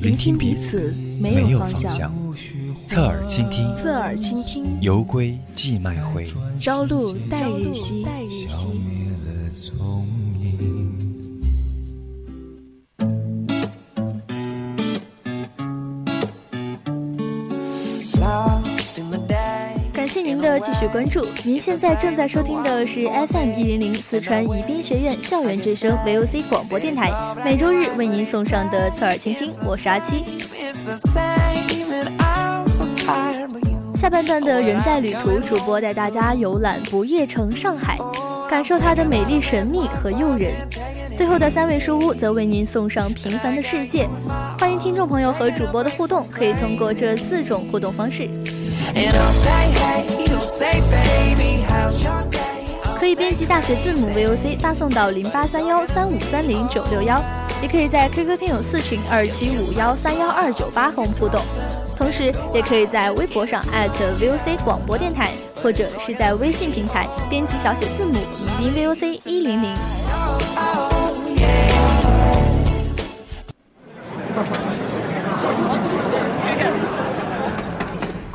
聆听彼此没有方向。侧耳倾听，侧耳倾听，游归寄卖回，朝露待日晞。继续关注，您现在正在收听的是 FM 一零零四川宜宾学院校园之声 VOC 广播电台，每周日为您送上的侧耳倾听，我是阿七。下半段的人在旅途，主播带大家游览不夜城上海，感受它的美丽、神秘和诱人。最后的三位书屋则为您送上平凡的世界。欢迎听众朋友和主播的互动，可以通过这四种互动方式：可以编辑大写字母 VOC 发送到零八三幺三五三零九六幺。也可以在 QQ 听友四群二七五幺三幺二九八和我们互动，同时也可以在微博上 @VOC 广播电台，或者是在微信平台编辑小写字母宜宾 VOC 一零零。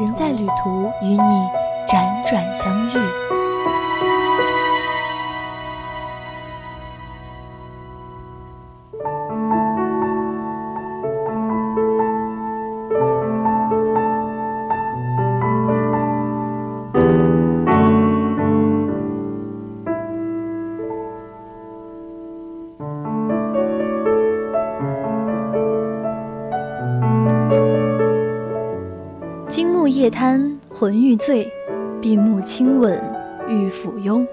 人在旅途，与你辗转相遇。夜贪魂欲醉，闭目亲吻欲抚拥。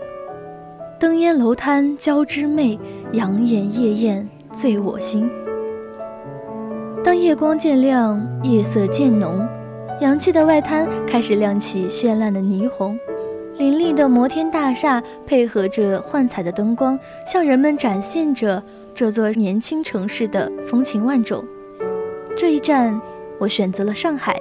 灯烟楼滩交织媚，杨眼夜宴醉我心。当夜光渐亮，夜色渐浓，洋气的外滩开始亮起绚烂的霓虹，林立的摩天大厦配合着幻彩的灯光，向人们展现着这座年轻城市的风情万种。这一站，我选择了上海。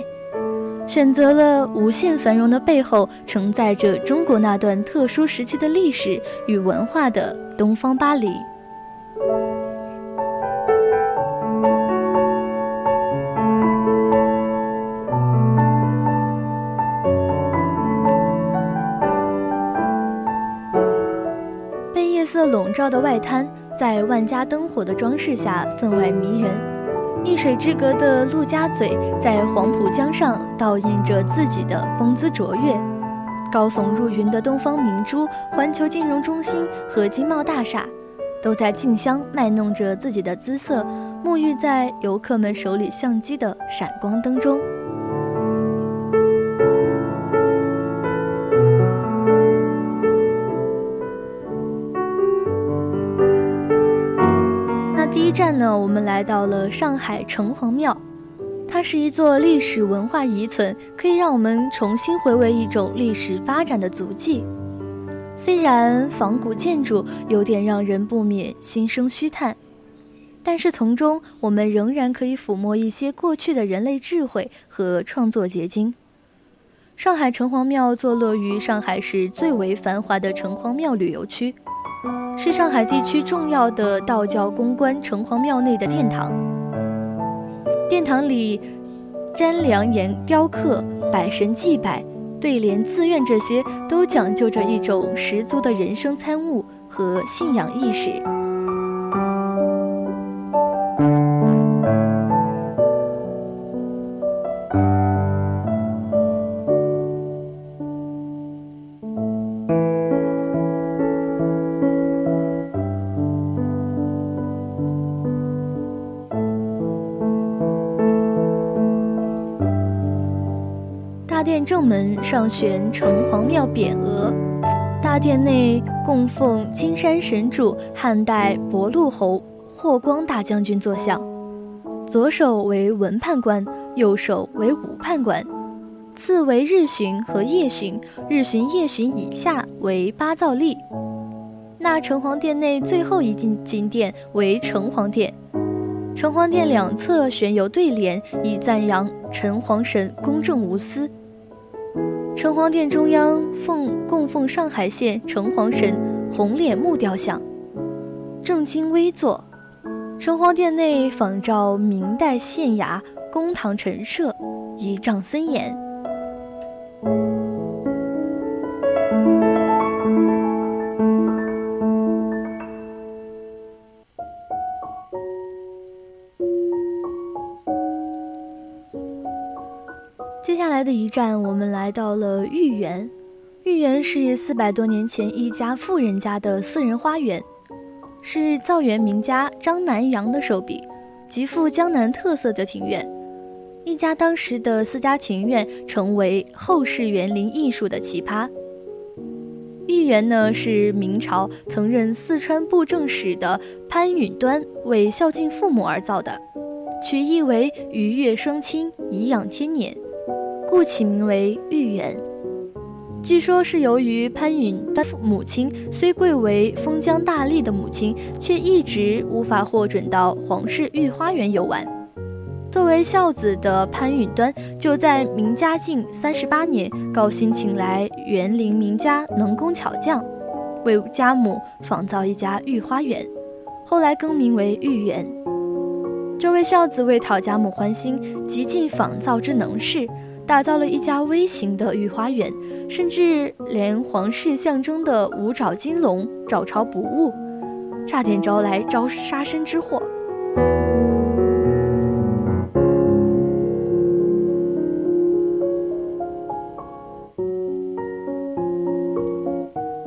选择了无限繁荣的背后，承载着中国那段特殊时期的历史与文化的东方巴黎。被夜色笼罩的外滩，在万家灯火的装饰下，分外迷人。一水之隔的陆家嘴，在黄浦江上倒映着自己的风姿卓越；高耸入云的东方明珠环球金融中心和金茂大厦，都在竞相卖弄着自己的姿色，沐浴在游客们手里相机的闪光灯中。我们来到了上海城隍庙，它是一座历史文化遗存，可以让我们重新回味一种历史发展的足迹。虽然仿古建筑有点让人不免心生虚叹，但是从中我们仍然可以抚摸一些过去的人类智慧和创作结晶。上海城隍庙坐落于上海市最为繁华的城隍庙旅游区。是上海地区重要的道教公关城隍庙内的殿堂。殿堂里，瞻梁岩雕刻、百神祭拜、对联自愿，这些都讲究着一种十足的人生参悟和信仰意识。殿正门上悬城隍庙匾额，大殿内供奉金山神主汉代博陆侯霍光大将军坐像，左手为文判官，右手为武判官，次为日巡和夜巡，日巡夜巡以下为八灶吏。那城隍殿内最后一进金殿为城隍殿。城隍殿两侧悬有对联，以赞扬城隍神公正无私。城隍殿中央奉供奉上海县城隍神红脸木雕像，正襟危坐。城隍殿内仿照明代县衙公堂陈设，仪仗森严。站，我们来到了豫园。豫园是四百多年前一家富人家的私人花园，是造园名家张南阳的手笔，极富江南特色的庭院。一家当时的私家庭院，成为后世园林艺术的奇葩。豫园呢，是明朝曾任四川布政使的潘允端为孝敬父母而造的，取意为愉悦双亲，颐养天年。故起名为豫园。据说是由于潘允端母亲虽贵为封疆大吏的母亲，却一直无法获准到皇室御花园游玩。作为孝子的潘允端，就在明嘉靖三十八年，高薪请来园林名家、能工巧匠，为家母仿造一家御花园，后来更名为豫园。这位孝子为讨家母欢心，极尽仿造之能事。打造了一家微型的御花园，甚至连皇室象征的五爪金龙照朝不误，差点招来招杀身之祸。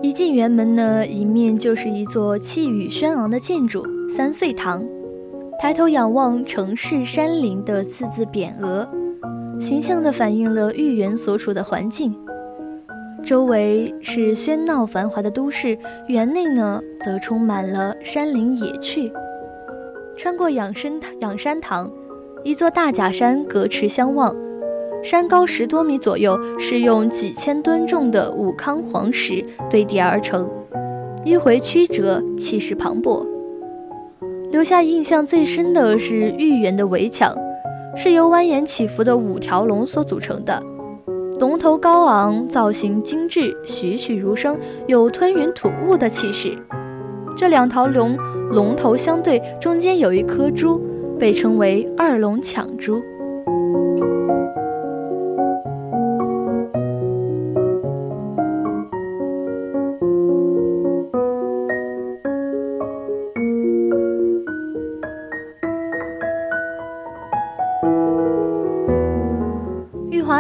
一进园门呢，迎面就是一座气宇轩昂的建筑——三岁堂。抬头仰望城市山林的四字匾额。形象地反映了豫园所处的环境，周围是喧闹繁华的都市，园内呢则充满了山林野趣。穿过养生养山堂，一座大假山隔池相望，山高十多米左右，是用几千吨重的武康黄石堆叠而成，迂回曲折，气势磅礴。留下印象最深的是豫园的围墙。是由蜿蜒起伏的五条龙所组成的，龙头高昂，造型精致，栩栩如生，有吞云吐雾的气势。这两条龙龙头相对，中间有一颗珠，被称为二龙抢珠。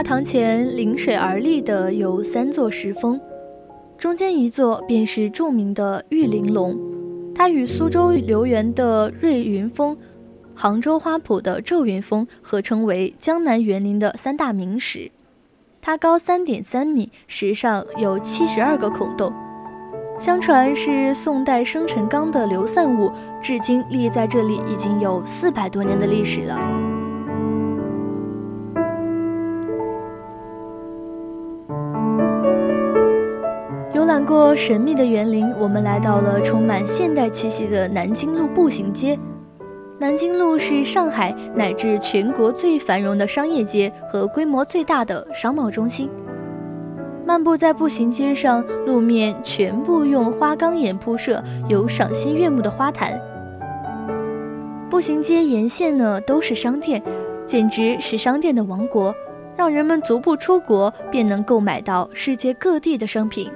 堂前临水而立的有三座石峰，中间一座便是著名的玉玲珑，它与苏州留园的瑞云峰、杭州花圃的皱云峰合称为江南园林的三大名石。它高三点三米，石上有七十二个孔洞，相传是宋代生辰纲的流散物，至今立在这里已经有四百多年的历史了。过神秘的园林，我们来到了充满现代气息的南京路步行街。南京路是上海乃至全国最繁荣的商业街和规模最大的商贸中心。漫步在步行街上，路面全部用花岗岩铺设，有赏心悦目的花坛。步行街沿线呢都是商店，简直是商店的王国，让人们足不出国便能购买到世界各地的商品。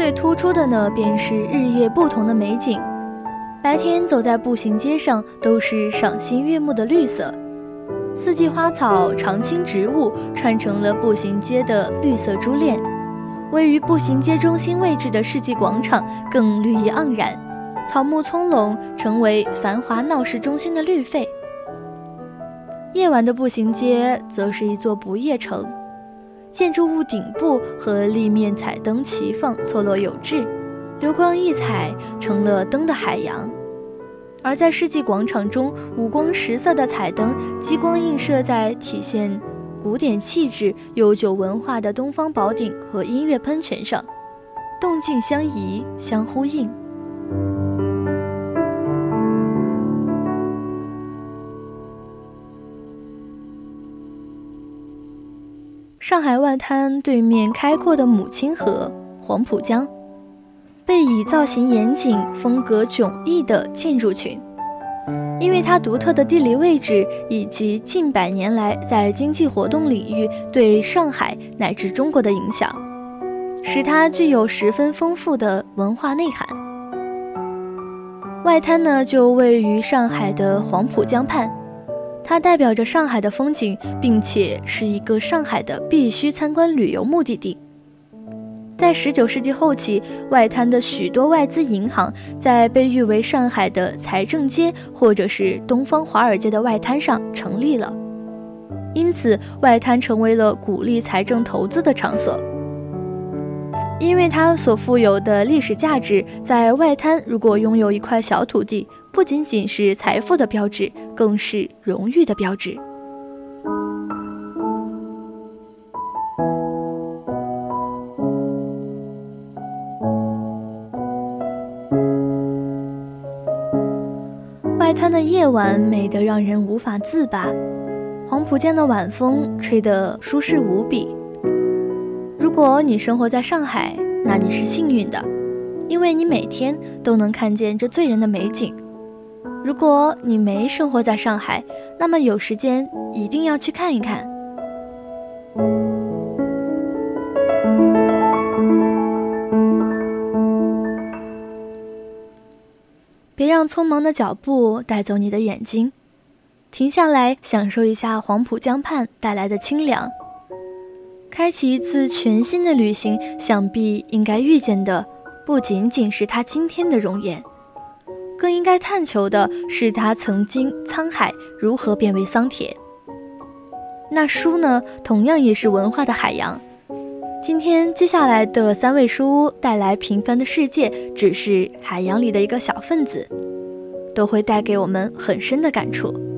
最突出的呢，便是日夜不同的美景。白天走在步行街上，都是赏心悦目的绿色，四季花草、常青植物串成了步行街的绿色珠链。位于步行街中心位置的世纪广场更绿意盎然，草木葱茏，成为繁华闹市中心的绿肺。夜晚的步行街则是一座不夜城，建筑物顶部和立面彩灯齐放，错落有致。流光溢彩，成了灯的海洋。而在世纪广场中，五光十色的彩灯，激光映射在体现古典气质、悠久文化的东方宝顶和音乐喷泉上，动静相宜，相呼应。上海外滩对面开阔的母亲河黄浦江。被以造型严谨、风格迥异的建筑群，因为它独特的地理位置以及近百年来在经济活动领域对上海乃至中国的影响，使它具有十分丰富的文化内涵。外滩呢，就位于上海的黄浦江畔，它代表着上海的风景，并且是一个上海的必须参观旅游目的地。在十九世纪后期，外滩的许多外资银行在被誉为上海的财政街或者是东方华尔街的外滩上成立了，因此外滩成为了鼓励财政投资的场所。因为它所富有的历史价值，在外滩如果拥有一块小土地，不仅仅是财富的标志，更是荣誉的标志。外滩的夜晚美得让人无法自拔，黄浦江的晚风吹得舒适无比。如果你生活在上海，那你是幸运的，因为你每天都能看见这醉人的美景。如果你没生活在上海，那么有时间一定要去看一看。别让匆忙的脚步带走你的眼睛，停下来享受一下黄浦江畔带来的清凉。开启一次全新的旅行，想必应该遇见的不仅仅是他今天的容颜，更应该探求的是他曾经沧海如何变为桑田。那书呢，同样也是文化的海洋。今天接下来的三位书屋带来平凡的世界，只是海洋里的一个小分子，都会带给我们很深的感触。